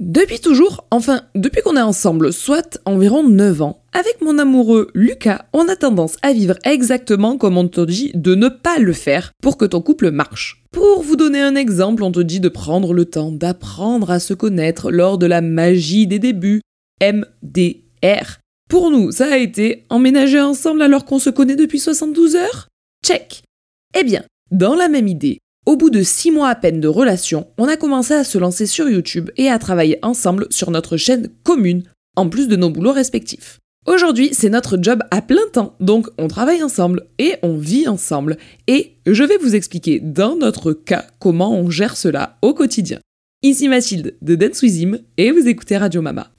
Depuis toujours, enfin depuis qu'on est ensemble, soit environ 9 ans, avec mon amoureux Lucas, on a tendance à vivre exactement comme on te dit de ne pas le faire pour que ton couple marche. Pour vous donner un exemple, on te dit de prendre le temps d'apprendre à se connaître lors de la magie des débuts, MDR. Pour nous, ça a été emménager ensemble alors qu'on se connaît depuis 72 heures? Check. Eh bien, dans la même idée, au bout de 6 mois à peine de relation, on a commencé à se lancer sur YouTube et à travailler ensemble sur notre chaîne commune, en plus de nos boulots respectifs. Aujourd'hui, c'est notre job à plein temps, donc on travaille ensemble et on vit ensemble. Et je vais vous expliquer dans notre cas comment on gère cela au quotidien. Ici Mathilde de Dance With et vous écoutez Radio Mama.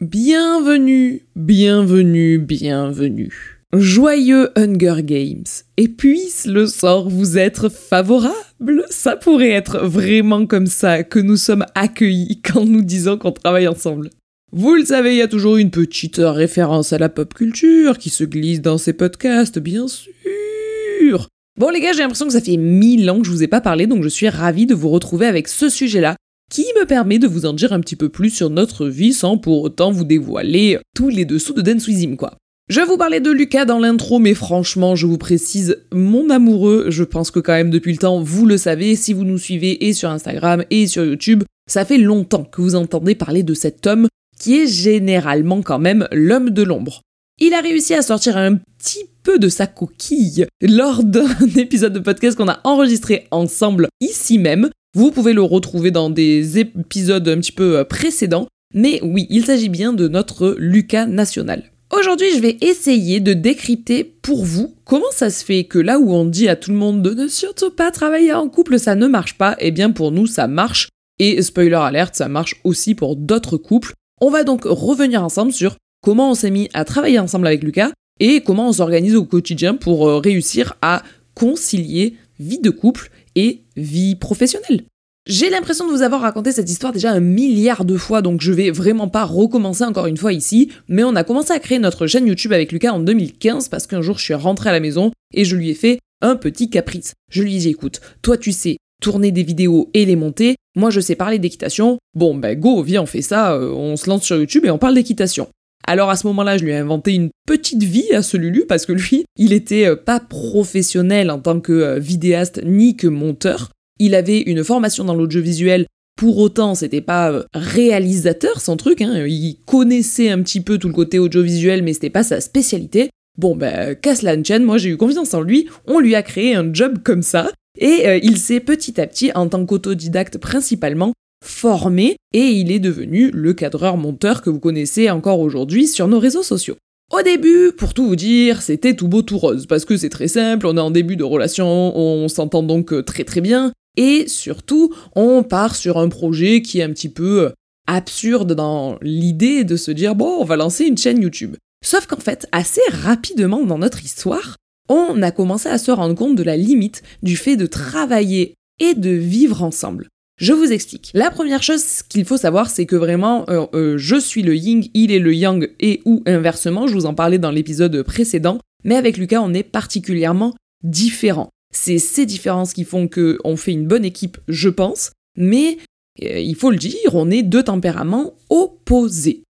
Bienvenue, bienvenue, bienvenue. Joyeux Hunger Games. Et puisse le sort vous être favorable. Ça pourrait être vraiment comme ça que nous sommes accueillis quand nous disons qu'on travaille ensemble. Vous le savez, il y a toujours une petite référence à la pop culture qui se glisse dans ces podcasts, bien sûr. Bon les gars, j'ai l'impression que ça fait mille ans que je vous ai pas parlé, donc je suis ravie de vous retrouver avec ce sujet-là qui me permet de vous en dire un petit peu plus sur notre vie sans pour autant vous dévoiler tous les dessous de Dance quoi. Je vous parlais de Lucas dans l'intro, mais franchement, je vous précise, mon amoureux, je pense que quand même depuis le temps, vous le savez, si vous nous suivez et sur Instagram et sur YouTube, ça fait longtemps que vous entendez parler de cet homme qui est généralement quand même l'homme de l'ombre. Il a réussi à sortir un petit peu de sa coquille lors d'un épisode de podcast qu'on a enregistré ensemble ici même, vous pouvez le retrouver dans des épisodes un petit peu euh, précédents, mais oui, il s'agit bien de notre Lucas national. Aujourd'hui, je vais essayer de décrypter pour vous comment ça se fait que là où on dit à tout le monde de ne surtout pas travailler en couple, ça ne marche pas, eh bien pour nous, ça marche. Et spoiler alerte, ça marche aussi pour d'autres couples. On va donc revenir ensemble sur comment on s'est mis à travailler ensemble avec Lucas et comment on s'organise au quotidien pour euh, réussir à concilier vie de couple et vie professionnelle. J'ai l'impression de vous avoir raconté cette histoire déjà un milliard de fois, donc je vais vraiment pas recommencer encore une fois ici, mais on a commencé à créer notre chaîne YouTube avec Lucas en 2015 parce qu'un jour je suis rentrée à la maison et je lui ai fait un petit caprice. Je lui ai dit écoute, toi tu sais tourner des vidéos et les monter, moi je sais parler d'équitation, bon ben go, viens on fait ça, euh, on se lance sur YouTube et on parle d'équitation. Alors à ce moment-là, je lui ai inventé une petite vie à ce Lulu parce que lui, il était euh, pas professionnel en tant que euh, vidéaste ni que monteur. Il avait une formation dans l'audiovisuel. Pour autant, c'était pas euh, réalisateur son truc. Hein. Il connaissait un petit peu tout le côté audiovisuel, mais c'était pas sa spécialité. Bon ben, la chaîne, moi j'ai eu confiance en lui. On lui a créé un job comme ça. Et il s'est petit à petit, en tant qu'autodidacte principalement, formé et il est devenu le cadreur-monteur que vous connaissez encore aujourd'hui sur nos réseaux sociaux. Au début, pour tout vous dire, c'était tout beau tout rose, parce que c'est très simple, on est en début de relation, on s'entend donc euh, très très bien, et surtout, on part sur un projet qui est un petit peu euh, absurde dans l'idée de se dire, bon, on va lancer une chaîne YouTube. Sauf qu'en fait, assez rapidement dans notre histoire, on a commencé à se rendre compte de la limite du fait de travailler et de vivre ensemble. Je vous explique. La première chose qu'il faut savoir, c'est que vraiment, euh, euh, je suis le yin, il est le yang, et ou inversement, je vous en parlais dans l'épisode précédent, mais avec Lucas, on est particulièrement différents. C'est ces différences qui font qu'on fait une bonne équipe, je pense, mais euh, il faut le dire, on est deux tempéraments opposés.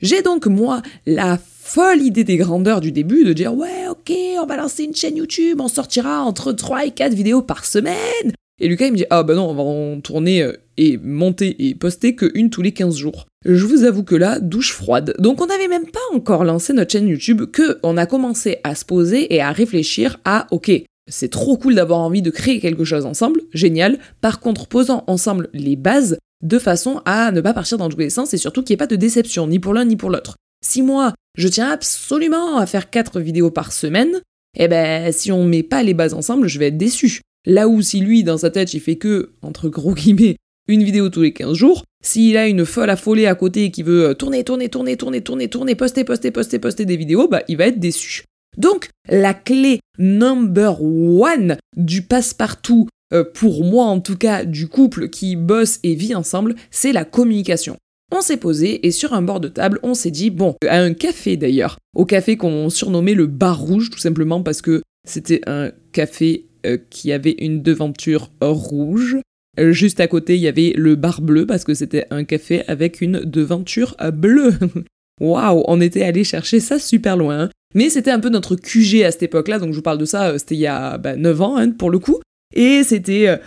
J'ai donc, moi, la folle idée des grandeurs du début de dire ouais ok on va lancer une chaîne YouTube, on sortira entre 3 et 4 vidéos par semaine, et Lucas, il me dit Ah bah non, on va en tourner euh, et monter et poster que une tous les 15 jours. Je vous avoue que là, douche froide. Donc on n'avait même pas encore lancé notre chaîne YouTube que on a commencé à se poser et à réfléchir à OK, c'est trop cool d'avoir envie de créer quelque chose ensemble, génial. Par contre, posant ensemble les bases de façon à ne pas partir dans tous les sens et surtout qu'il n'y ait pas de déception, ni pour l'un ni pour l'autre. Si moi, je tiens absolument à faire 4 vidéos par semaine, eh ben, si on met pas les bases ensemble, je vais être déçu. Là où si lui, dans sa tête, il fait que, entre gros guillemets, une vidéo tous les 15 jours, s'il a une folle affolée à côté qui veut tourner, tourner, tourner, tourner, tourner, tourner, poster, poster, poster, poster des vidéos, bah il va être déçu. Donc, la clé number one du passe-partout, pour moi en tout cas, du couple qui bosse et vit ensemble, c'est la communication. on s'est posé et sur un bord de table, on s'est dit, bon, à un café d'ailleurs, au café qu'on surnommait le bar rouge, tout simplement parce que c'était un café euh, qui avait une devanture rouge. Euh, juste à côté, il y avait le bar bleu parce que c'était un café avec une devanture bleue. Waouh, on était allé chercher ça super loin. Mais c'était un peu notre QG à cette époque-là, donc je vous parle de ça, euh, c'était il y a 9 bah, ans hein, pour le coup. Et c'était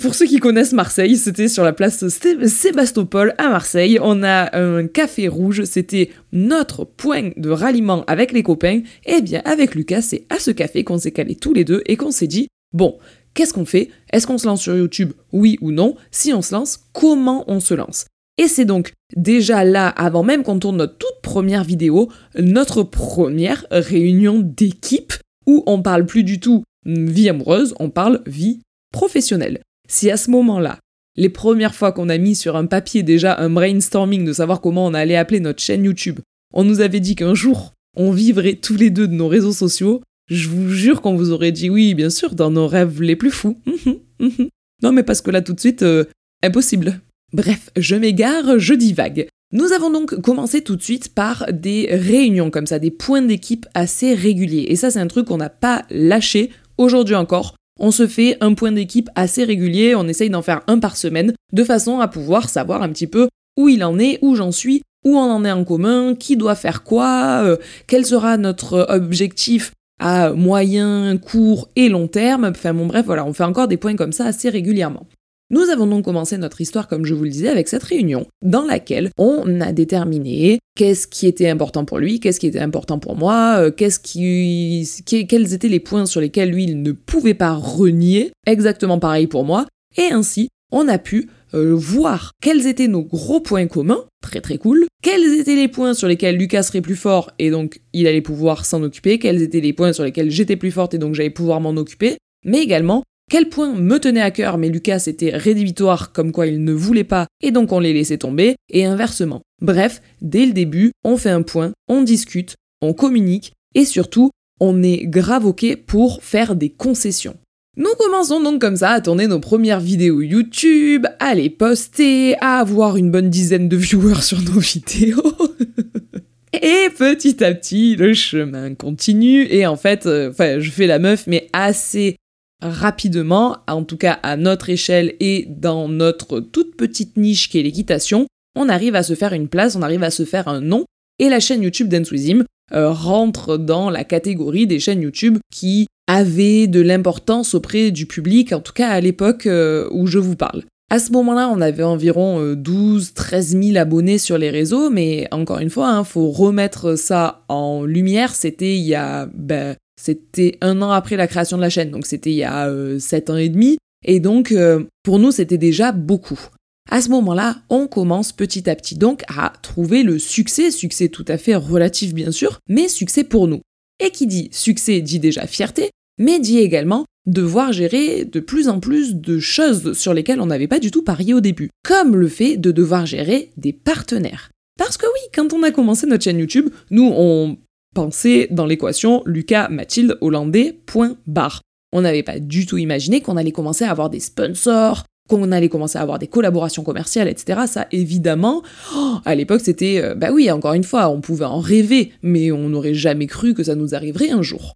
pour ceux qui connaissent Marseille, c'était sur la place Sébastopol à Marseille. On a un café rouge, c'était notre point de ralliement avec les copains. Et eh bien, avec Lucas, c'est à ce café qu'on s'est calé tous les deux et qu'on s'est dit bon, qu'est-ce qu'on fait? Est-ce qu'on se lance sur YouTube? Oui ou non? Si on se lance, comment on se lance? Et c'est donc déjà là, avant même qu'on tourne notre toute première vidéo, notre première réunion d'équipe où on parle plus du tout vie amoureuse, on parle vie professionnel. Si à ce moment-là, les premières fois qu'on a mis sur un papier déjà un brainstorming de savoir comment on allait appeler notre chaîne YouTube, on nous avait dit qu'un jour, on vivrait tous les deux de nos réseaux sociaux, je vous jure qu'on vous aurait dit oui, bien sûr, dans nos rêves les plus fous. non, mais parce que là, tout de suite, euh, impossible. Bref, je m'égare, je divague. Nous avons donc commencé tout de suite par des réunions comme ça, des points d'équipe assez réguliers. Et ça, c'est un truc qu'on n'a pas lâché aujourd'hui encore on se fait un point d'équipe assez régulier, on essaye d'en faire un par semaine, de façon à pouvoir savoir un petit peu où il en est, où j'en suis, où on en est en commun, qui doit faire quoi, euh, quel sera notre objectif à moyen, court et long terme. Enfin bon bref, voilà, on fait encore des points comme ça assez régulièrement. Nous avons donc commencé notre histoire, comme je vous le disais, avec cette réunion, dans laquelle on a déterminé qu'est-ce qui était important pour lui, qu'est-ce qui était important pour moi, euh, qu'est-ce qui, quels étaient les points sur lesquels lui il ne pouvait pas renier, exactement pareil pour moi, et ainsi on a pu euh, voir quels étaient nos gros points communs, très très cool, quels étaient les points sur lesquels Lucas serait plus fort et donc il allait pouvoir s'en occuper, quels étaient les points sur lesquels j'étais plus forte et donc j'allais pouvoir m'en occuper, mais également quel point me tenait à cœur, mais Lucas était rédhibitoire, comme quoi il ne voulait pas, et donc on les laissait tomber, et inversement. Bref, dès le début, on fait un point, on discute, on communique, et surtout, on est grave pour faire des concessions. Nous commençons donc comme ça à tourner nos premières vidéos YouTube, à les poster, à avoir une bonne dizaine de viewers sur nos vidéos. Et petit à petit, le chemin continue. Et en fait, euh, enfin, je fais la meuf, mais assez rapidement, en tout cas à notre échelle et dans notre toute petite niche qui est l'équitation, on arrive à se faire une place, on arrive à se faire un nom, et la chaîne YouTube Dance euh, rentre dans la catégorie des chaînes YouTube qui avaient de l'importance auprès du public, en tout cas à l'époque euh, où je vous parle. À ce moment-là, on avait environ 12-13 euh, 000 abonnés sur les réseaux, mais encore une fois, il hein, faut remettre ça en lumière. C'était il y a ben, c'était un an après la création de la chaîne, donc c'était il y a euh, sept ans et demi. Et donc, euh, pour nous, c'était déjà beaucoup. À ce moment-là, on commence petit à petit donc à trouver le succès, succès tout à fait relatif bien sûr, mais succès pour nous. Et qui dit succès dit déjà fierté, mais dit également devoir gérer de plus en plus de choses sur lesquelles on n'avait pas du tout parié au début, comme le fait de devoir gérer des partenaires. Parce que oui, quand on a commencé notre chaîne YouTube, nous on Dans l'équation Lucas Mathilde Hollandais. On n'avait pas du tout imaginé qu'on allait commencer à avoir des sponsors, qu'on allait commencer à avoir des collaborations commerciales, etc. Ça, évidemment, oh, à l'époque, c'était, euh, bah oui, encore une fois, on pouvait en rêver, mais on n'aurait jamais cru que ça nous arriverait un jour.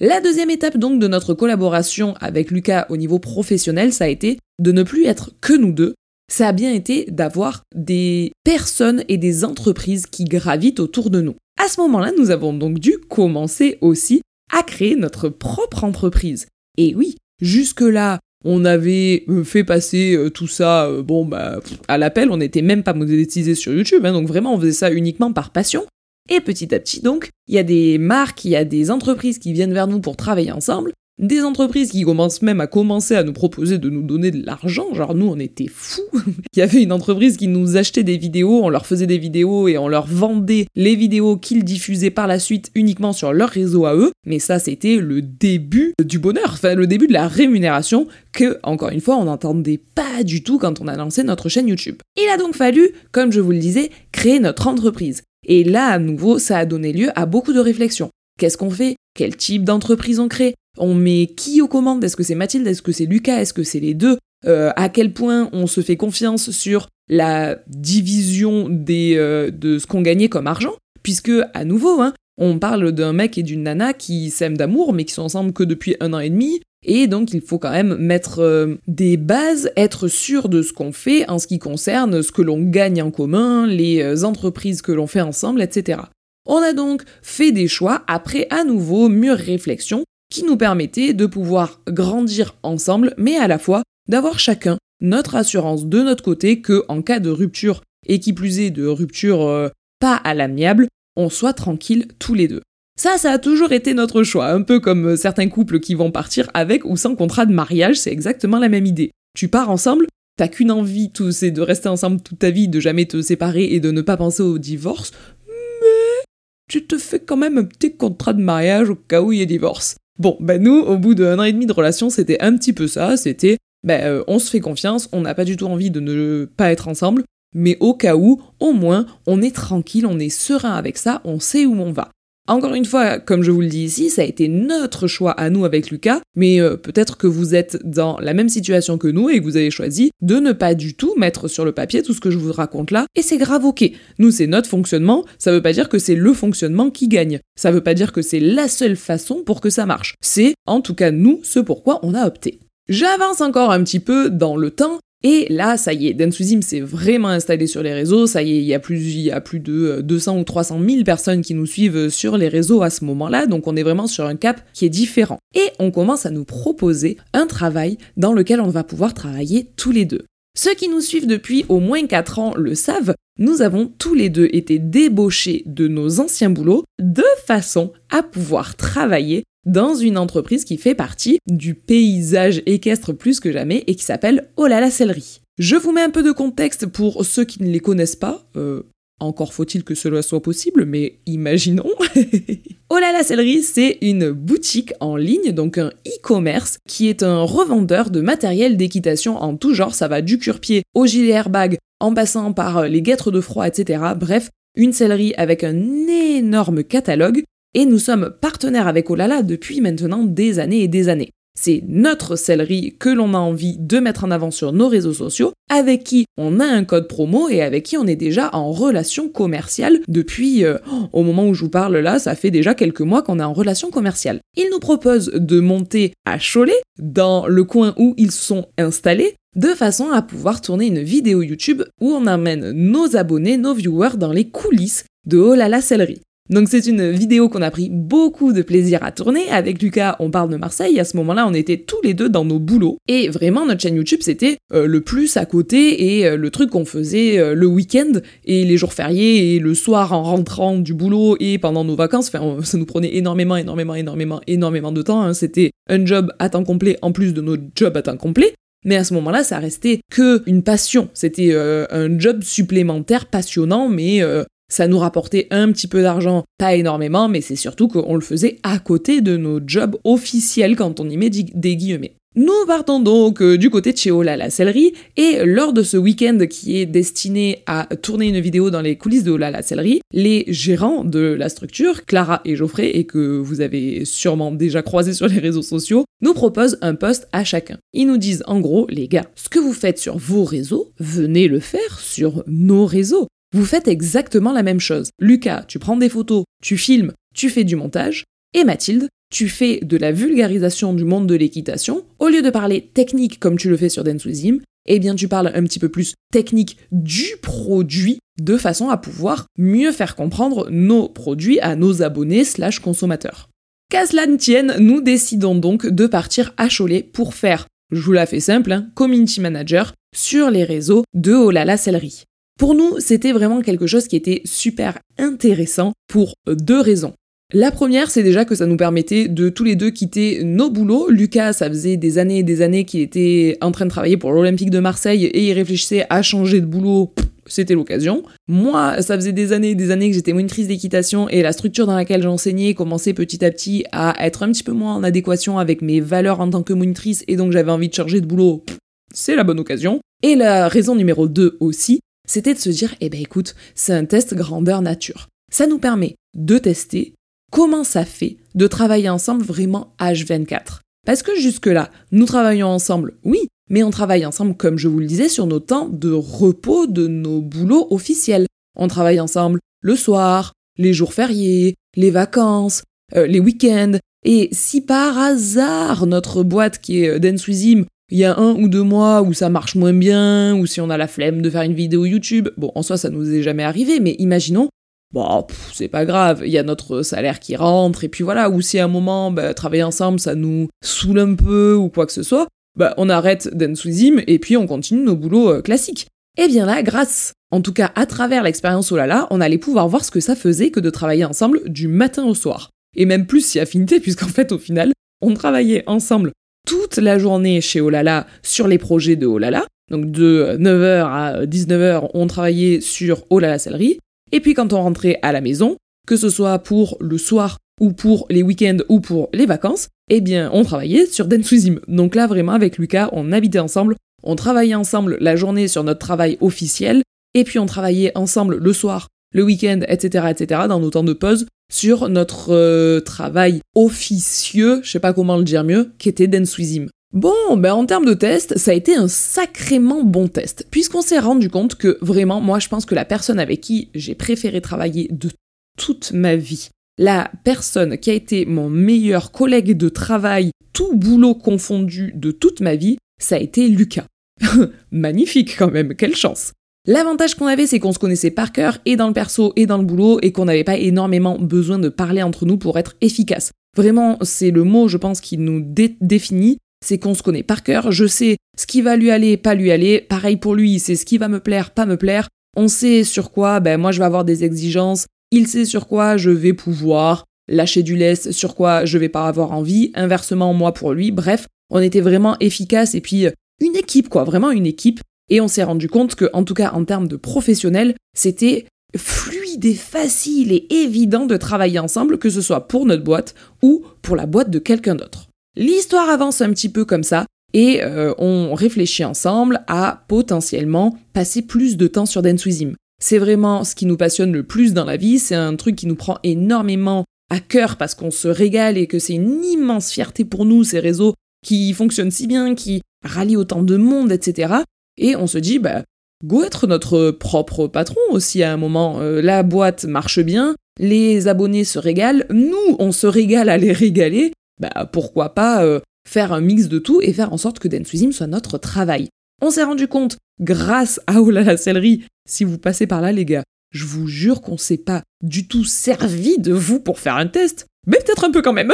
La deuxième étape donc de notre collaboration avec Lucas au niveau professionnel, ça a été de ne plus être que nous deux. Ça a bien été d'avoir des personnes et des entreprises qui gravitent autour de nous. À ce moment-là, nous avons donc dû commencer aussi à créer notre propre entreprise. Et oui, jusque-là, on avait euh, fait passer euh, tout ça, euh, bon, bah, à l'appel, on n'était même pas monétisé sur YouTube, hein, donc vraiment, on faisait ça uniquement par passion. Et petit à petit, donc, il y a des marques, il y a des entreprises qui viennent vers nous pour travailler ensemble, des entreprises qui commencent même à commencer à nous proposer de nous donner de l'argent, genre nous on était fous. Il y avait une entreprise qui nous achetait des vidéos, on leur faisait des vidéos et on leur vendait les vidéos qu'ils diffusaient par la suite uniquement sur leur réseau à eux, mais ça c'était le début du bonheur, enfin le début de la rémunération que, encore une fois, on n'entendait pas du tout quand on a lancé notre chaîne YouTube. Il a donc fallu, comme je vous le disais, créer notre entreprise. Et là, à nouveau, ça a donné lieu à beaucoup de réflexions. Qu'est-ce qu'on fait? Quel type d'entreprise on crée? On met qui aux commandes? Est-ce que c'est Mathilde? Est-ce que c'est Lucas? Est-ce que c'est les deux? Euh, À quel point on se fait confiance sur la division euh, de ce qu'on gagnait comme argent? Puisque, à nouveau, hein, on parle d'un mec et d'une nana qui s'aiment d'amour, mais qui sont ensemble que depuis un an et demi. Et donc, il faut quand même mettre euh, des bases, être sûr de ce qu'on fait en ce qui concerne ce que l'on gagne en commun, les entreprises que l'on fait ensemble, etc. On a donc fait des choix après à nouveau mûre réflexion qui nous permettaient de pouvoir grandir ensemble, mais à la fois d'avoir chacun notre assurance de notre côté que en cas de rupture et qui plus est de rupture euh, pas à l'amiable, on soit tranquille tous les deux. Ça, ça a toujours été notre choix, un peu comme euh, certains couples qui vont partir avec ou sans contrat de mariage, c'est exactement la même idée. Tu pars ensemble, t'as qu'une envie, c'est de rester ensemble toute ta vie, de jamais te séparer et de ne pas penser au divorce, mais tu te fais quand même un petit contrat de mariage au cas où il y a divorce. Bon, ben nous, au bout d'un an et demi de relation, c'était un petit peu ça, c'était, ben on se fait confiance, on n'a pas du tout envie de ne pas être ensemble, mais au cas où, au moins, on est tranquille, on est serein avec ça, on sait où on va. Encore une fois, comme je vous le dis ici, ça a été notre choix à nous avec Lucas, mais euh, peut-être que vous êtes dans la même situation que nous et que vous avez choisi de ne pas du tout mettre sur le papier tout ce que je vous raconte là, et c'est grave ok. Nous, c'est notre fonctionnement, ça veut pas dire que c'est le fonctionnement qui gagne. Ça veut pas dire que c'est la seule façon pour que ça marche. C'est, en tout cas, nous, ce pourquoi on a opté. J'avance encore un petit peu dans le temps et là, ça y est, Densuzim s'est vraiment installé sur les réseaux. Ça y est, il y a plus, il y a plus de 200 ou 300 000 personnes qui nous suivent sur les réseaux à ce moment-là. Donc on est vraiment sur un cap qui est différent. Et on commence à nous proposer un travail dans lequel on va pouvoir travailler tous les deux. Ceux qui nous suivent depuis au moins 4 ans le savent, nous avons tous les deux été débauchés de nos anciens boulots de façon à pouvoir travailler dans une entreprise qui fait partie du paysage équestre plus que jamais et qui s'appelle Oh la Sellerie. Je vous mets un peu de contexte pour ceux qui ne les connaissent pas. Euh, encore faut-il que cela soit possible, mais imaginons. oh la Sellerie, c'est une boutique en ligne, donc un e-commerce, qui est un revendeur de matériel d'équitation en tout genre. Ça va du cuir-pied au gilet airbag, en passant par les guêtres de froid, etc. Bref, une sellerie avec un énorme catalogue et nous sommes partenaires avec Olala depuis maintenant des années et des années. C'est notre sellerie que l'on a envie de mettre en avant sur nos réseaux sociaux, avec qui on a un code promo et avec qui on est déjà en relation commerciale depuis, euh, au moment où je vous parle là, ça fait déjà quelques mois qu'on est en relation commerciale. Ils nous proposent de monter à Cholet, dans le coin où ils sont installés, de façon à pouvoir tourner une vidéo YouTube où on amène nos abonnés, nos viewers dans les coulisses de Oh la sellerie. Donc c'est une vidéo qu'on a pris beaucoup de plaisir à tourner. Avec Lucas, on parle de Marseille. À ce moment-là, on était tous les deux dans nos boulots. Et vraiment, notre chaîne YouTube, c'était euh, le plus à côté et euh, le truc qu'on faisait euh, le week-end et les jours fériés et le soir en rentrant du boulot et pendant nos vacances. Enfin, ça nous prenait énormément, énormément, énormément, énormément de temps. Hein. C'était un job à temps complet en plus de notre job à temps complet. Mais à ce moment-là, ça restait que une passion. C'était un job supplémentaire passionnant, mais ça nous rapportait un petit peu d'argent, pas énormément, mais c'est surtout qu'on le faisait à côté de nos jobs officiels quand on y met des guillemets. Nous partons donc euh, du côté de chez Ola la sellerie et lors de ce week-end qui est destiné à tourner une vidéo dans les coulisses de Ola la sellerie, les gérants de la structure, Clara et Geoffrey, et que vous avez sûrement déjà croisé sur les réseaux sociaux, nous proposent un poste à chacun. Ils nous disent en gros, les gars, ce que vous faites sur vos réseaux, venez le faire sur nos réseaux. Vous faites exactement la même chose. Lucas, tu prends des photos, tu filmes, tu fais du montage. Et Mathilde, tu fais de la vulgarisation du monde de l'équitation. Au lieu de parler technique comme tu le fais sur Densuzim, eh bien tu parles un petit peu plus technique du produit de façon à pouvoir mieux faire comprendre nos produits à nos abonnés slash consommateurs. Qu'à cela ne tienne, nous décidons donc de partir à Cholet pour faire, je vous la fais simple, hein, community manager sur les réseaux de Olala Sellerie. Pour nous, c'était vraiment quelque chose qui était super intéressant pour deux raisons. La première, c'est déjà que ça nous permettait de tous les deux quitter nos boulots. Lucas, ça faisait des années et des années qu'il était en train de travailler pour l'Olympique de Marseille et il réfléchissait à changer de boulot. C'était l'occasion. Moi, ça faisait des années et des années que j'étais monitrice d'équitation et la structure dans laquelle j'enseignais commençait petit à petit à être un petit peu moins en adéquation avec mes valeurs en tant que monitrice et donc j'avais envie de changer de boulot. C'est la bonne occasion. Et la raison numéro 2 aussi, c'était de se dire, eh ben écoute, c'est un test grandeur nature. Ça nous permet de tester comment ça fait de travailler ensemble vraiment H24 Parce que jusque-là, nous travaillons ensemble, oui, mais on travaille ensemble, comme je vous le disais, sur nos temps de repos de nos boulots officiels. On travaille ensemble le soir, les jours fériés, les vacances, euh, les week-ends. Et si par hasard notre boîte qui est euh, Denswizim, il y a un ou deux mois où ça marche moins bien, ou si on a la flemme de faire une vidéo YouTube, bon, en soi ça nous est jamais arrivé, mais imaginons, bon, c'est pas grave, il y a notre salaire qui rentre, et puis voilà, ou si à un moment, bah, travailler ensemble ça nous saoule un peu, ou quoi que ce soit, bah, on arrête Denswizim et puis on continue nos boulots euh, classiques. Eh bien là, grâce, en tout cas à travers l'expérience Olala, on allait pouvoir voir ce que ça faisait que de travailler ensemble du matin au soir. Et même plus si affinité, puisqu'en fait au final, on travaillait ensemble toute la journée chez Olala sur les projets de Olala. Donc de 9h à 19h, on travaillait sur Olala Sellerie. Et puis quand on rentrait à la maison, que ce soit pour le soir ou pour les week-ends ou pour les vacances, eh bien, on travaillait sur Densuzim. Donc là, vraiment, avec Lucas, on habitait ensemble, on travaillait ensemble la journée sur notre travail officiel, et puis on travaillait ensemble le soir, le week-end, etc., etc., dans nos temps de pause, sur notre euh, travail officieux, je sais pas comment le dire mieux, qui était Densuzim. Bon, ben en termes de test, ça a été un sacrément bon test, puisqu'on s'est rendu compte que vraiment, moi je pense que la personne avec qui j'ai préféré travailler de toute ma vie, la personne qui a été mon meilleur collègue de travail, tout boulot confondu de toute ma vie, ça a été Lucas. Magnifique quand même, quelle chance. L'avantage qu'on avait, c'est qu'on se connaissait par cœur, et dans le perso, et dans le boulot, et qu'on n'avait pas énormément besoin de parler entre nous pour être efficace. Vraiment, c'est le mot, je pense, qui nous définit, c'est qu'on se connaît par cœur, je sais ce qui va lui aller, pas lui aller, pareil pour lui, c'est ce qui va me plaire, pas me plaire, on sait sur quoi, ben moi je vais avoir des exigences, il sait sur quoi je vais pouvoir lâcher du lest, sur quoi je vais pas avoir envie, inversement moi pour lui, bref, on était vraiment efficace et puis euh, une équipe quoi, vraiment une équipe. Et on s'est rendu compte que, en tout cas en termes de professionnel, c'était fluide et facile et évident de travailler ensemble, que ce soit pour notre boîte ou pour la boîte de quelqu'un d'autre. L'histoire avance un petit peu comme ça, et euh, on réfléchit ensemble à potentiellement passer plus de temps sur Denswizim. C'est vraiment ce qui nous passionne le plus dans la vie, c'est un truc qui nous prend énormément à cœur parce qu'on se régale et que c'est une immense fierté pour nous, ces réseaux qui fonctionnent si bien, qui rallient autant de monde, etc. Et on se dit, bah, go être notre propre patron aussi à un moment. Euh, la boîte marche bien, les abonnés se régalent, nous, on se régale à les régaler, bah, pourquoi pas euh, faire un mix de tout et faire en sorte que Denswizim soit notre travail. On s'est rendu compte, grâce à Oula la Sellerie, si vous passez par là, les gars, je vous jure qu'on s'est pas du tout servi de vous pour faire un test. Mais peut-être un peu quand même.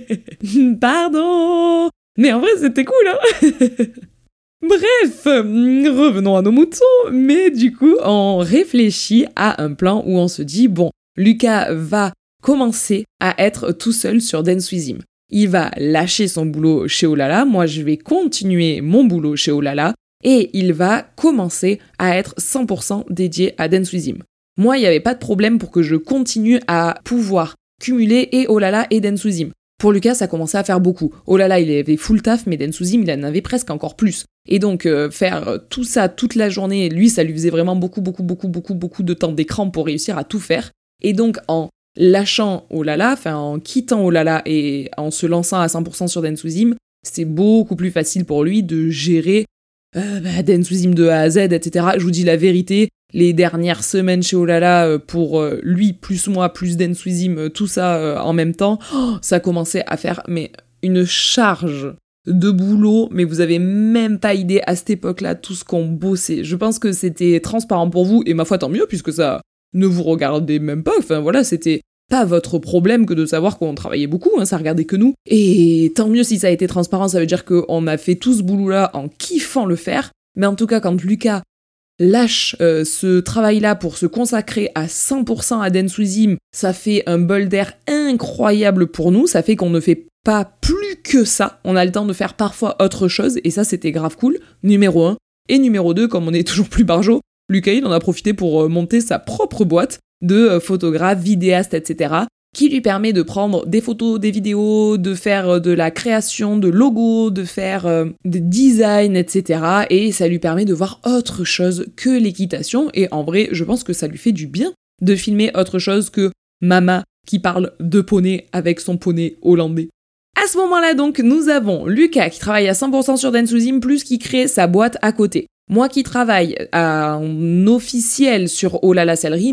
Pardon. Mais en vrai, c'était cool, hein Bref, revenons à nos moutons, mais du coup, on réfléchit à un plan où on se dit, bon, Lucas va commencer à être tout seul sur Denswizim. Il va lâcher son boulot chez Olala, moi je vais continuer mon boulot chez Olala, et il va commencer à être 100% dédié à Denswizim. Moi, il n'y avait pas de problème pour que je continue à pouvoir cumuler et Olala et Denswizim. Pour Lucas, ça commençait à faire beaucoup. Olala, il avait full taf, mais Denswizim, il en avait presque encore plus. Et donc, euh, faire tout ça toute la journée, lui, ça lui faisait vraiment beaucoup, beaucoup, beaucoup, beaucoup, beaucoup de temps d'écran pour réussir à tout faire. Et donc, en lâchant Olala, enfin, en quittant Olala et en se lançant à 100% sur Denswizim, c'est beaucoup plus facile pour lui de gérer euh, bah, de A à Z, etc. Je vous dis la vérité, les dernières semaines chez Olala, euh, pour euh, lui, plus moi, plus Denswizim, euh, tout ça en même temps, oh, ça commençait à faire mais une charge de boulot, mais vous avez même pas idée à cette époque-là tout ce qu'on bossait. Je pense que c'était transparent pour vous, et ma foi tant mieux, puisque ça ne vous regardait même pas. Enfin voilà, c'était pas votre problème que de savoir qu'on travaillait beaucoup, hein, ça regardait que nous. Et tant mieux si ça a été transparent, ça veut dire qu'on a fait tout ce boulot-là en kiffant le faire. Mais en tout cas, quand Lucas lâche euh, ce travail-là pour se consacrer à 100% à Denswizim, ça fait un bol d'air incroyable pour nous, ça fait qu'on ne fait pas plus que ça, on a le temps de faire parfois autre chose, et ça c'était grave cool, numéro 1. Et numéro 2, comme on est toujours plus barjo, Lucas il en a profité pour euh, monter sa propre boîte, de euh, photographe, vidéaste, etc., qui lui permet de prendre des photos, des vidéos, de faire euh, de la création de logos, de faire euh, des designs, etc. Et ça lui permet de voir autre chose que l'équitation. Et en vrai, je pense que ça lui fait du bien de filmer autre chose que Mama qui parle de poney avec son poney hollandais. À ce moment-là, donc, nous avons Lucas qui travaille à 100% sur Densuzim, plus qui crée sa boîte à côté. Moi qui travaille en officiel sur Oh la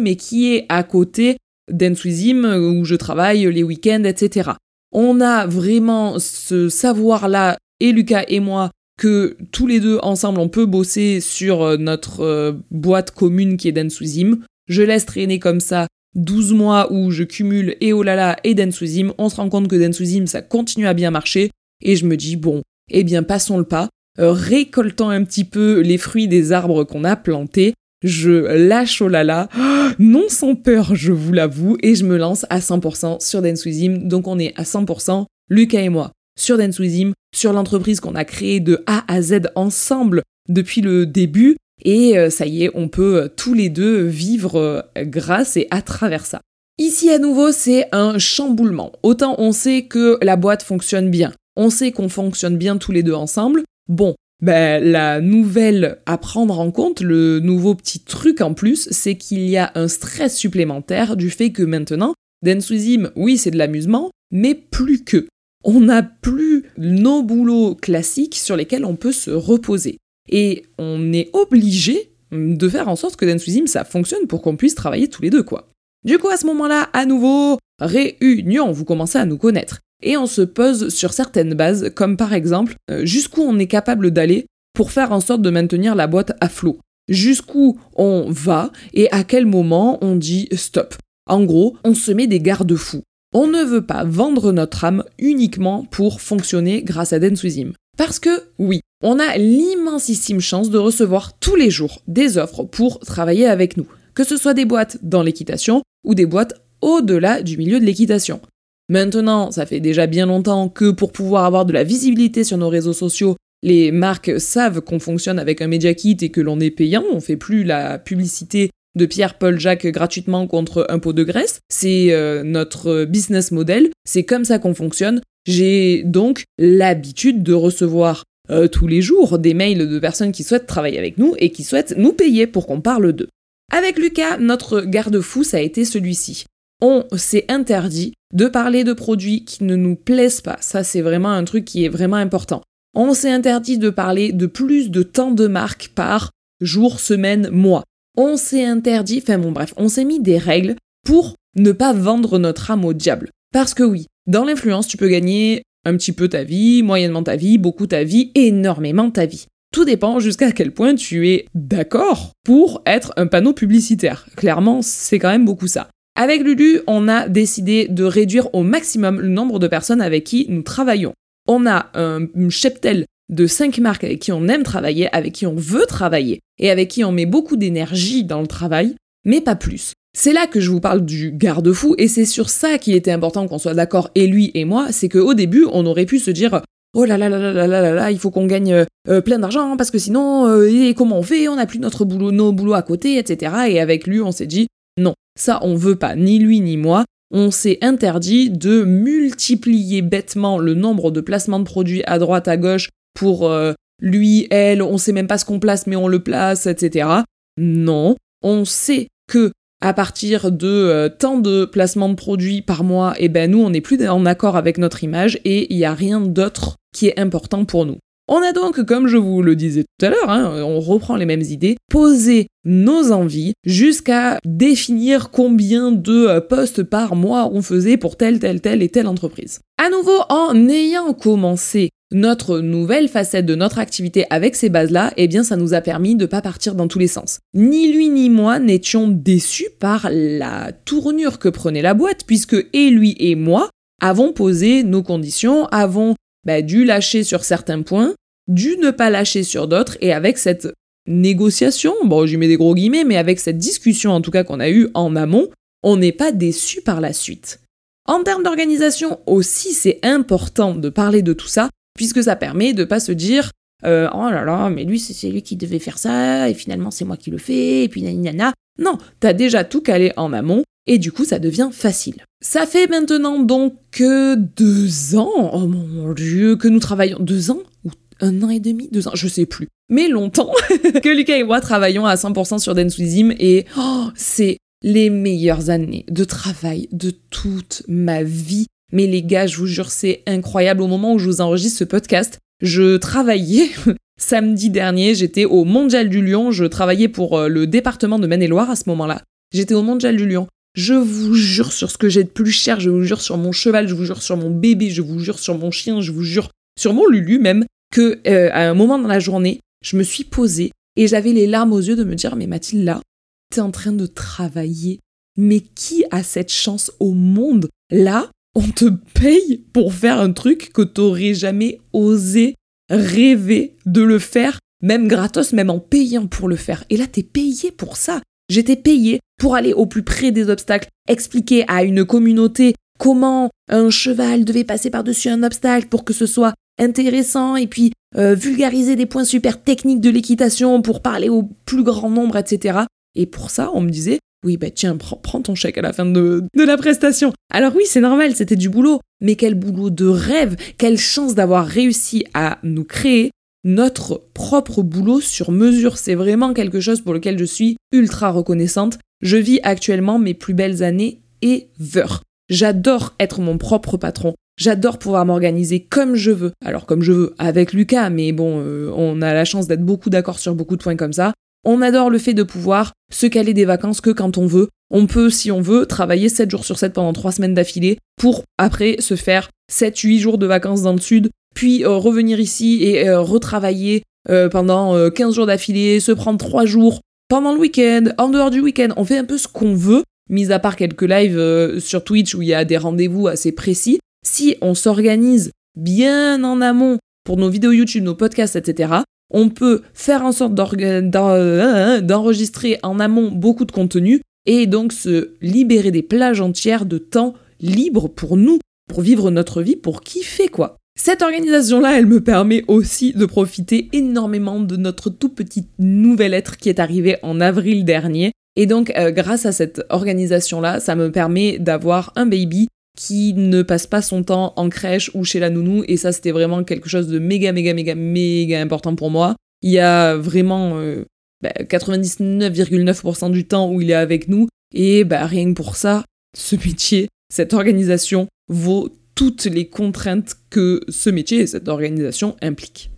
mais qui est à côté Densuzim, où je travaille les week-ends, etc. On a vraiment ce savoir-là, et Lucas et moi, que tous les deux ensemble on peut bosser sur euh, notre euh, boîte commune qui est Densuzim. Je laisse traîner comme ça 12 mois où je cumule et Olala et Densuzim. On se rend compte que Densuzim ça continue à bien marcher et je me dis bon, eh bien passons le pas, euh, récoltant un petit peu les fruits des arbres qu'on a plantés. Je lâche Olala, non sans peur, je vous l'avoue, et je me lance à 100% sur Densuzim. Donc on est à 100%, Lucas et moi, sur Densuzim, sur l'entreprise qu'on a créée de A à Z ensemble depuis le début. Et euh, ça y est, on peut euh, tous les deux vivre euh, grâce et à travers ça. Ici à nouveau, c'est un chamboulement. Autant on sait que la boîte fonctionne bien, on sait qu'on fonctionne bien tous les deux ensemble. Bon, ben, la nouvelle à prendre en compte, le nouveau petit truc en plus, c'est qu'il y a un stress supplémentaire du fait que maintenant, Densuzim, oui, c'est de l'amusement, mais plus que on n'a plus nos boulots classiques sur lesquels on peut se reposer. Et on est obligé de faire en sorte que Densuzim ça fonctionne pour qu'on puisse travailler tous les deux quoi. Du coup à ce moment-là, à nouveau, réunion, vous commencez à nous connaître. Et on se pose sur certaines bases, comme par exemple euh, jusqu'où on est capable d'aller pour faire en sorte de maintenir la boîte à flot. Jusqu'où on va et à quel moment on dit stop. En gros, on se met des garde-fous. On ne veut pas vendre notre âme uniquement pour fonctionner grâce à Densuzim. Parce que, oui, on a l'immensissime chance de recevoir tous les jours des offres pour travailler avec nous. Que ce soit des boîtes dans l'équitation ou des boîtes au-delà du milieu de l'équitation. Maintenant, ça fait déjà bien longtemps que pour pouvoir avoir de la visibilité sur nos réseaux sociaux, les marques savent qu'on fonctionne avec un Media Kit et que l'on est payant, on fait plus la publicité de Pierre-Paul Jacques gratuitement contre un pot de graisse. C'est euh, notre business model, c'est comme ça qu'on fonctionne. J'ai donc l'habitude de recevoir euh, tous les jours des mails de personnes qui souhaitent travailler avec nous et qui souhaitent nous payer pour qu'on parle d'eux. Avec Lucas, notre garde-fou, ça a été celui-ci. On s'est interdit de parler de produits qui ne nous plaisent pas. Ça, c'est vraiment un truc qui est vraiment important. On s'est interdit de parler de plus de temps de marques par jour, semaine, mois on s'est interdit, enfin bon bref, on s'est mis des règles pour ne pas vendre notre âme au diable. Parce que oui, dans l'influence, tu peux gagner un petit peu ta vie, moyennement ta vie, beaucoup ta vie, énormément ta vie. Tout dépend jusqu'à quel point tu es d'accord pour être un panneau publicitaire. Clairement, c'est quand même beaucoup ça. Avec Lulu, on a décidé de réduire au maximum le nombre de personnes avec qui nous travaillons. On a un cheptel de cinq marques avec qui on aime travailler, avec qui on veut travailler et avec qui on met beaucoup d'énergie dans le travail, mais pas plus. C'est là que je vous parle du garde-fou et c'est sur ça qu'il était important qu'on soit d'accord et lui et moi, c'est qu'au début on aurait pu se dire oh là là là là là là là, il faut qu'on gagne euh, plein d'argent parce que sinon euh, et comment on fait, on n'a plus notre boulot, nos boulots à côté, etc. Et avec lui on s'est dit ça on veut pas, ni lui ni moi. On s'est interdit de multiplier bêtement le nombre de placements de produits à droite à gauche pour euh, lui, elle, on sait même pas ce qu'on place, mais on le place, etc. Non, on sait que à partir de euh, tant de placements de produits par mois, et eh ben nous, on n'est plus en accord avec notre image et il n'y a rien d'autre qui est important pour nous. On a donc, comme je vous le disais tout à l'heure, hein, on reprend les mêmes idées, posé nos envies jusqu'à définir combien de euh, postes par mois on faisait pour telle, telle, telle et telle entreprise. À nouveau, en ayant commencé notre nouvelle facette de notre activité avec ces bases-là, eh bien ça nous a permis de ne pas partir dans tous les sens. Ni lui ni moi n'étions déçus par la tournure que prenait la boîte, puisque et lui et moi avons posé nos conditions, avons bah, dû lâcher sur certains points, dû ne pas lâcher sur d'autres, et avec cette négociation, bon j'y mets des gros guillemets, mais avec cette discussion en tout cas qu'on a eue en amont, on n'est pas déçu par la suite. En termes d'organisation aussi, c'est important de parler de tout ça, puisque ça permet de pas se dire euh, oh là là, mais lui c'est lui qui devait faire ça, et finalement c'est moi qui le fais, et puis nana. Non, t'as déjà tout calé en amont, et du coup ça devient facile. Ça fait maintenant donc que deux ans, oh mon dieu, que nous travaillons deux ans ou un an et demi, deux ans, je sais plus, mais longtemps que Lucas et moi travaillons à 100% sur Denswizim et oh, c'est les meilleures années de travail de toute ma vie. Mais les gars, je vous jure, c'est incroyable. Au moment où je vous enregistre ce podcast, je travaillais samedi dernier, j'étais au Mondial du Lion, je travaillais pour euh, le département de Maine-et-Loire à ce moment-là. J'étais au Mondial du Lion. Je vous jure sur ce que j'ai de plus cher, je vous jure sur mon cheval, je vous jure sur mon bébé, je vous jure sur mon chien, je vous jure sur mon Lulu même, que euh, à un moment dans la journée, je me suis posée et j'avais les larmes aux yeux de me dire mais Mathilde là, t'es en train de travailler. Mais qui a cette chance au monde? Là, on te paye pour faire un truc que t'aurais jamais osé rêver de le faire, même gratos, même en payant pour le faire. Et là, t'es payé pour ça. J'étais payé pour aller au plus près des obstacles, expliquer à une communauté comment un cheval devait passer par-dessus un obstacle pour que ce soit intéressant et puis euh, vulgariser des points super techniques de l'équitation pour parler au plus grand nombre, etc. Et pour ça, on me disait, oui, bah tiens, prends, ton chèque à la fin de la prestation. Alors oui, c'est normal, c'était du boulot, mais quel boulot de rêve, quelle chance d'avoir réussi à nous créer notre propre boulot sur mesure. C'est vraiment quelque chose pour lequel je suis ultra reconnaissante. Je vis actuellement mes plus belles années ever. J'adore être mon propre patron. J'adore pouvoir m'organiser comme je veux. Alors comme je veux avec Lucas, mais bon, euh, on a la chance d'être beaucoup d'accord sur beaucoup de points comme ça. On adore le fait de pouvoir se caler des vacances que quand on veut. On peut, si on veut, travailler 7 jours sur 7 pendant 3 semaines d'affilée pour après se faire 7-8 jours de vacances dans le sud, puis euh, revenir ici et euh, retravailler pendant 15 jours d'affilée, se prendre 3 jours pendant le week-end, en dehors du week-end. On fait un peu ce qu'on veut mis à part quelques lives euh, sur Twitch où il y a des rendez-vous assez précis, si on s'organise bien en amont pour nos vidéos YouTube, nos podcasts, etc., on peut faire en sorte euh, d'enregistrer en amont beaucoup de contenu et donc se libérer des plages entières de temps libre pour nous, pour vivre notre vie, pour kiffer quoi. Cette organisation-là, elle me permet aussi de profiter énormément de notre tout petit nouvel être qui est arrivé en avril dernier et donc, euh, grâce à cette organisation-là, ça me permet d'avoir un baby qui ne passe pas son temps en crèche ou chez la nounou. Et ça, c'était vraiment quelque chose de méga, méga, méga, méga important pour moi. Il y a vraiment 99,9% bah, du temps où il est avec nous. Et bah, rien que pour ça, ce métier, cette organisation vaut toutes les contraintes que ce métier et cette organisation impliquent.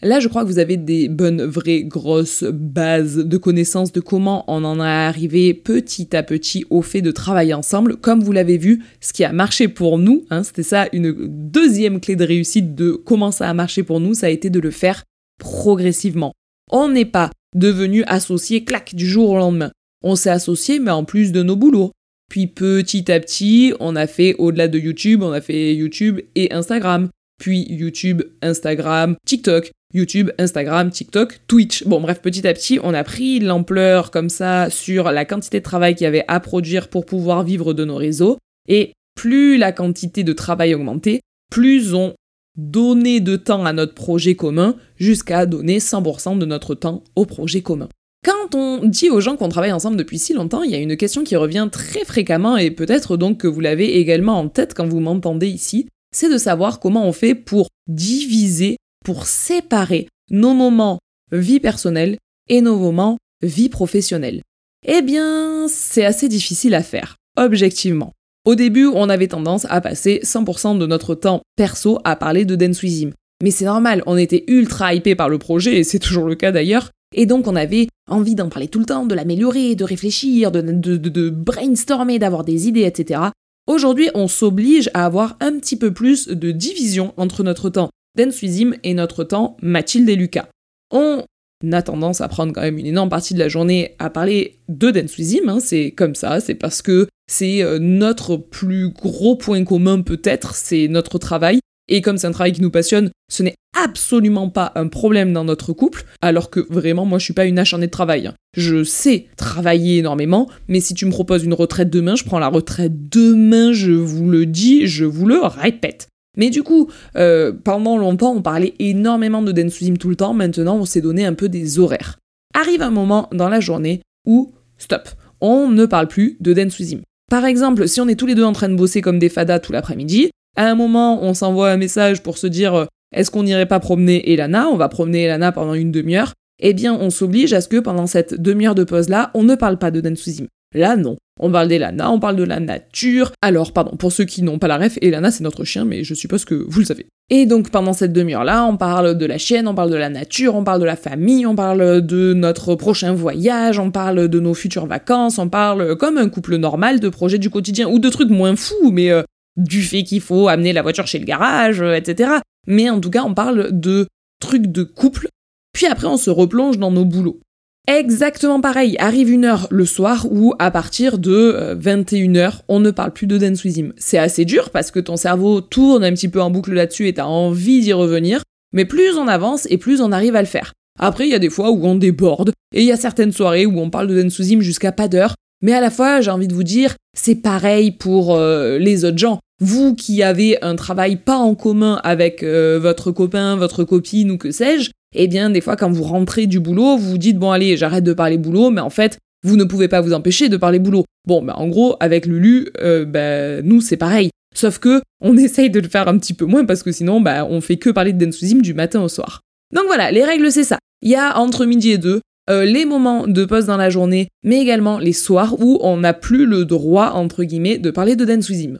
Là, je crois que vous avez des bonnes, vraies, grosses bases de connaissances de comment on en est arrivé petit à petit au fait de travailler ensemble. Comme vous l'avez vu, ce qui a marché pour nous, hein, c'était ça une deuxième clé de réussite de comment ça a marché pour nous, ça a été de le faire progressivement. On n'est pas devenu associé, clac, du jour au lendemain. On s'est associé, mais en plus de nos boulots. Puis petit à petit, on a fait au-delà de YouTube, on a fait YouTube et Instagram puis YouTube, Instagram, TikTok, YouTube, Instagram, TikTok, Twitch. Bon, bref, petit à petit, on a pris l'ampleur comme ça sur la quantité de travail qu'il y avait à produire pour pouvoir vivre de nos réseaux. Et plus la quantité de travail augmentait, plus on donnait de temps à notre projet commun jusqu'à donner 100% de notre temps au projet commun. Quand on dit aux gens qu'on travaille ensemble depuis si longtemps, il y a une question qui revient très fréquemment et peut-être donc que vous l'avez également en tête quand vous m'entendez ici, c'est de savoir comment on fait pour diviser, pour séparer nos moments vie personnelle et nos moments vie professionnelle. Eh bien, c'est assez difficile à faire, objectivement. Au début, on avait tendance à passer 100% de notre temps perso à parler de Denswizim. Mais c'est normal, on était ultra hypé par le projet, et c'est toujours le cas d'ailleurs, et donc on avait envie d'en parler tout le temps, de l'améliorer, de réfléchir, de, brainstormer, d'avoir des idées, etc. Aujourd'hui, on s'oblige à avoir un petit peu plus de division entre notre temps d'Ensuizim et notre temps Mathilde et Lucas. On a tendance à prendre quand même une énorme partie de la journée à parler de Denswizim, hein, c'est comme ça, c'est parce que c'est euh, notre plus gros point commun peut-être, c'est notre travail, et comme c'est un travail qui nous passionne, ce n'est absolument pas un problème dans notre couple, alors que vraiment, moi, je suis pas une acharnée de travail. Je sais travailler énormément, mais si tu me proposes une retraite demain, je prends la retraite demain, je vous le dis, je vous le répète. Mais du coup, euh, pendant longtemps, on parlait énormément de Densuzim tout le temps, maintenant, on s'est donné un peu des horaires. Arrive un moment dans la journée où, stop, on ne parle plus de Densuzim. Par exemple, si on est tous les deux en train de bosser comme des fadas tout l'après-midi, à un moment, on s'envoie un message pour se dire euh, est-ce qu'on n'irait pas promener Elana? On va promener Elana pendant une demi-heure. Eh bien, on s'oblige à ce que pendant cette demi-heure de pause-là, on ne parle pas de Densuzim. Là, non. On parle d'Elana, on parle de la nature. Alors, pardon, pour ceux qui n'ont pas la ref, Elana, c'est notre chien, mais je suppose que vous le savez. Et donc, pendant cette demi-heure-là, on parle de la chienne, on parle de la nature, on parle de la famille, on parle de notre prochain voyage, on parle de nos futures vacances, on parle comme un couple normal de projets du quotidien, ou de trucs moins fous, mais euh, du fait qu'il faut amener la voiture chez le garage, euh, etc. Mais en tout cas, on parle de trucs de couple, puis après, on se replonge dans nos boulots. Exactement pareil, arrive une heure le soir où à partir de 21h, euh, on ne parle plus de dance C'est assez dur parce que ton cerveau tourne un petit peu en boucle là-dessus et t'as envie d'y revenir, mais plus on avance et plus on arrive à le faire. Après, il y a des fois où on déborde, et il y a certaines soirées où on parle de dance jusqu'à pas d'heure, mais à la fois, j'ai envie de vous dire, c'est pareil pour euh, les autres gens. Vous qui avez un travail pas en commun avec euh, votre copain, votre copine ou que sais-je, eh bien, des fois, quand vous rentrez du boulot, vous vous dites, bon, allez, j'arrête de parler boulot, mais en fait, vous ne pouvez pas vous empêcher de parler boulot. Bon, ben, en gros, avec Lulu, euh, ben, nous, c'est pareil. Sauf que, on essaye de le faire un petit peu moins parce que sinon, ben, on fait que parler de Densuzim du matin au soir. Donc voilà, les règles, c'est ça. Il y a entre midi et deux, euh, les moments de pause dans la journée, mais également les soirs où on n'a plus le droit, entre guillemets, de parler de Densuzim.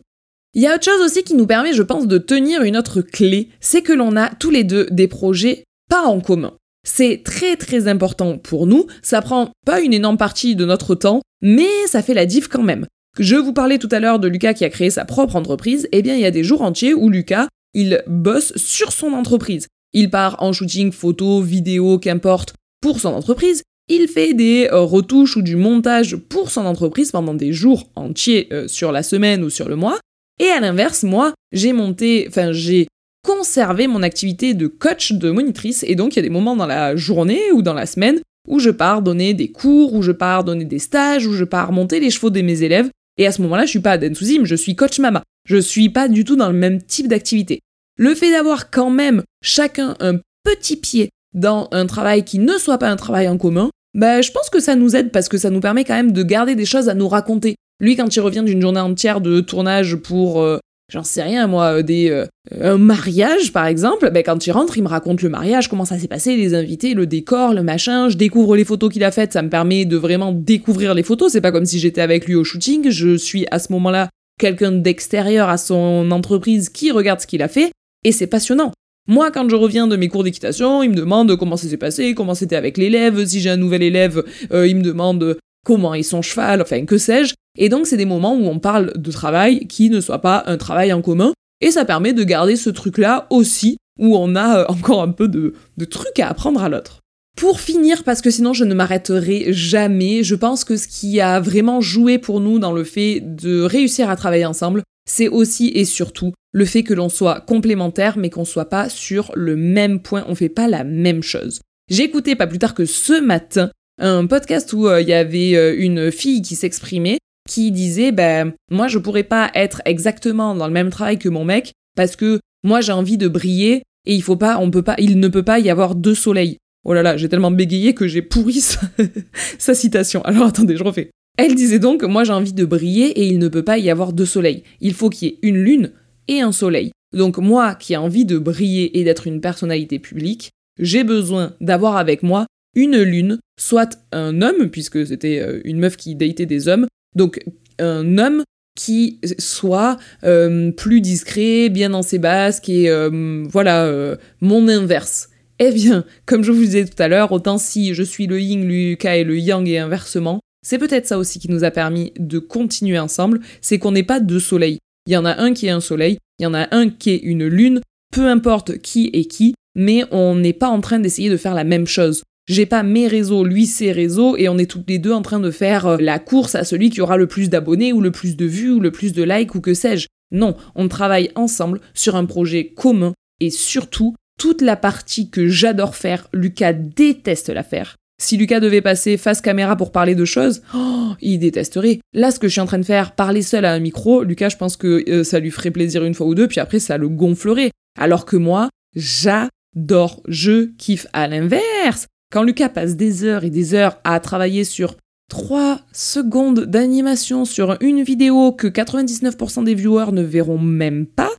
Il y a autre chose aussi qui nous permet, je pense, de tenir une autre clé, c'est que l'on a tous les deux des projets pas en commun. C'est très très important pour nous, ça prend pas une énorme partie de notre temps, mais ça fait la diff quand même. Je vous parlais tout à l'heure de Lucas qui a créé sa propre entreprise, eh bien il y a des jours entiers où Lucas, il bosse sur son entreprise. Il part en shooting photo, vidéo, qu'importe, pour son entreprise, il fait des euh, retouches ou du montage pour son entreprise pendant des jours entiers euh, sur la semaine ou sur le mois. Et à l'inverse, moi, j'ai monté, enfin j'ai conserver mon activité de coach, de monitrice, et donc il y a des moments dans la journée ou dans la semaine où je pars donner des cours, où je pars donner des stages, où je pars monter les chevaux de mes élèves, et à ce moment-là, je suis pas à je suis coach mama. Je suis pas du tout dans le même type d'activité. Le fait d'avoir quand même chacun un petit pied dans un travail qui ne soit pas un travail en commun, bah, je pense que ça nous aide parce que ça nous permet quand même de garder des choses à nous raconter. Lui, quand il revient d'une journée entière de tournage pour euh, j'en sais rien moi, euh, des euh, un mariage par exemple, ben quand il rentre, il me raconte le mariage, comment ça s'est passé, les invités, le décor, le machin, je découvre les photos qu'il a faites, ça me permet de vraiment découvrir les photos, c'est pas comme si j'étais avec lui au shooting, je suis à ce moment-là quelqu'un d'extérieur à son entreprise qui regarde ce qu'il a fait. Et c'est passionnant. Moi, quand je reviens de mes cours d'équitation, il me demande comment ça s'est passé, comment c'était avec l'élève. Si j'ai un nouvel élève, euh, il me demande comment est son cheval, enfin que sais-je. Et donc c'est des moments où on parle de travail qui ne soit pas un travail en commun, et ça permet de garder ce truc-là aussi, où on a euh, encore un peu de, trucs à apprendre à l'autre. Pour finir, parce que sinon je ne m'arrêterai jamais, je pense que ce qui a vraiment joué pour nous dans le fait de réussir à travailler ensemble, c'est aussi et surtout le fait que l'on soit complémentaires mais qu'on soit pas sur le même point, on fait pas la même chose. J'ai écouté pas plus tard que ce matin un podcast où euh, il y avait euh, une fille qui s'exprimait qui disait ben moi je pourrais pas être exactement dans le même travail que mon mec parce que moi j'ai envie de briller et il faut pas on peut pas il ne peut pas y avoir deux soleils. Oh là là, j'ai tellement bégayé que j'ai pourri sa, citation. Alors attendez, je refais. Elle disait donc moi j'ai envie de briller et il ne peut pas y avoir deux soleils. Il faut qu'il y ait une lune et un soleil. Donc moi qui ai envie de briller et d'être une personnalité publique, j'ai besoin d'avoir avec moi une lune, soit un homme, puisque c'était euh, une meuf qui datait des hommes, donc un homme qui soit euh, plus discret, bien dans ses basques et euh, voilà, mon inverse. Eh bien, comme je vous disais tout à l'heure, autant si je suis le yin, Lucas et le yang et inversement, c'est peut-être ça aussi qui nous a permis de continuer ensemble, c'est qu'on n'est pas deux soleils. Il y en a un qui est un soleil, il y en a un qui est une lune, peu importe qui est qui, mais on n'est pas en train d'essayer de faire la même chose j'ai pas mes réseaux, lui ses réseaux, et on est toutes les deux en train de faire euh, la course à celui qui aura le plus d'abonnés, ou le plus de vues, ou le plus de likes, ou que sais-je. Non, on travaille ensemble sur un projet commun, et surtout, toute la partie que j'adore faire, Lucas déteste la faire. Si Lucas devait passer face caméra pour parler de choses, oh, il détesterait. Là, ce que je suis en train de faire, parler seul à un micro, Lucas, je pense que euh, ça lui ferait plaisir une fois ou deux, puis après, ça le gonflerait. Alors que moi, j'adore, je kiffe à l'inverse. Quand Lucas passe des heures et des heures à travailler sur 3 secondes d'animation sur une vidéo que 99% des viewers ne verront même pas,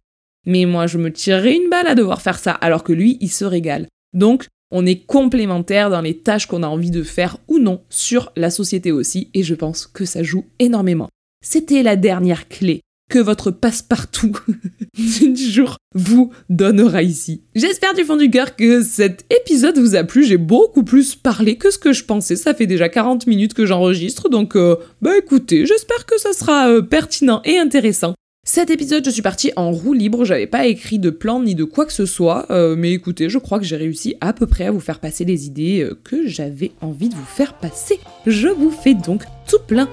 mais moi je me tirerais une balle à devoir faire ça alors que lui il se régale. Donc On est complémentaires dans les tâches qu'on a envie de faire ou non sur la société aussi, et je pense que ça joue énormément. C'était la dernière clé que votre passe-partout du jour vous donnera ici. J'espère du fond du cœur que cet épisode vous a plu. J'ai beaucoup plus parlé que ce que je pensais. Ça fait déjà 40 minutes que j'enregistre, donc euh, bah écoutez, j'espère que ça sera euh, pertinent et intéressant. Cet épisode, je suis partie en roue libre, j'avais pas écrit de plan ni de quoi que ce soit, euh, mais écoutez, je crois que j'ai réussi à peu près à vous faire passer les idées que j'avais envie de vous faire passer. Je vous fais donc tout plein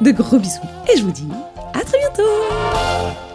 de gros bisous et je vous dis à très bientôt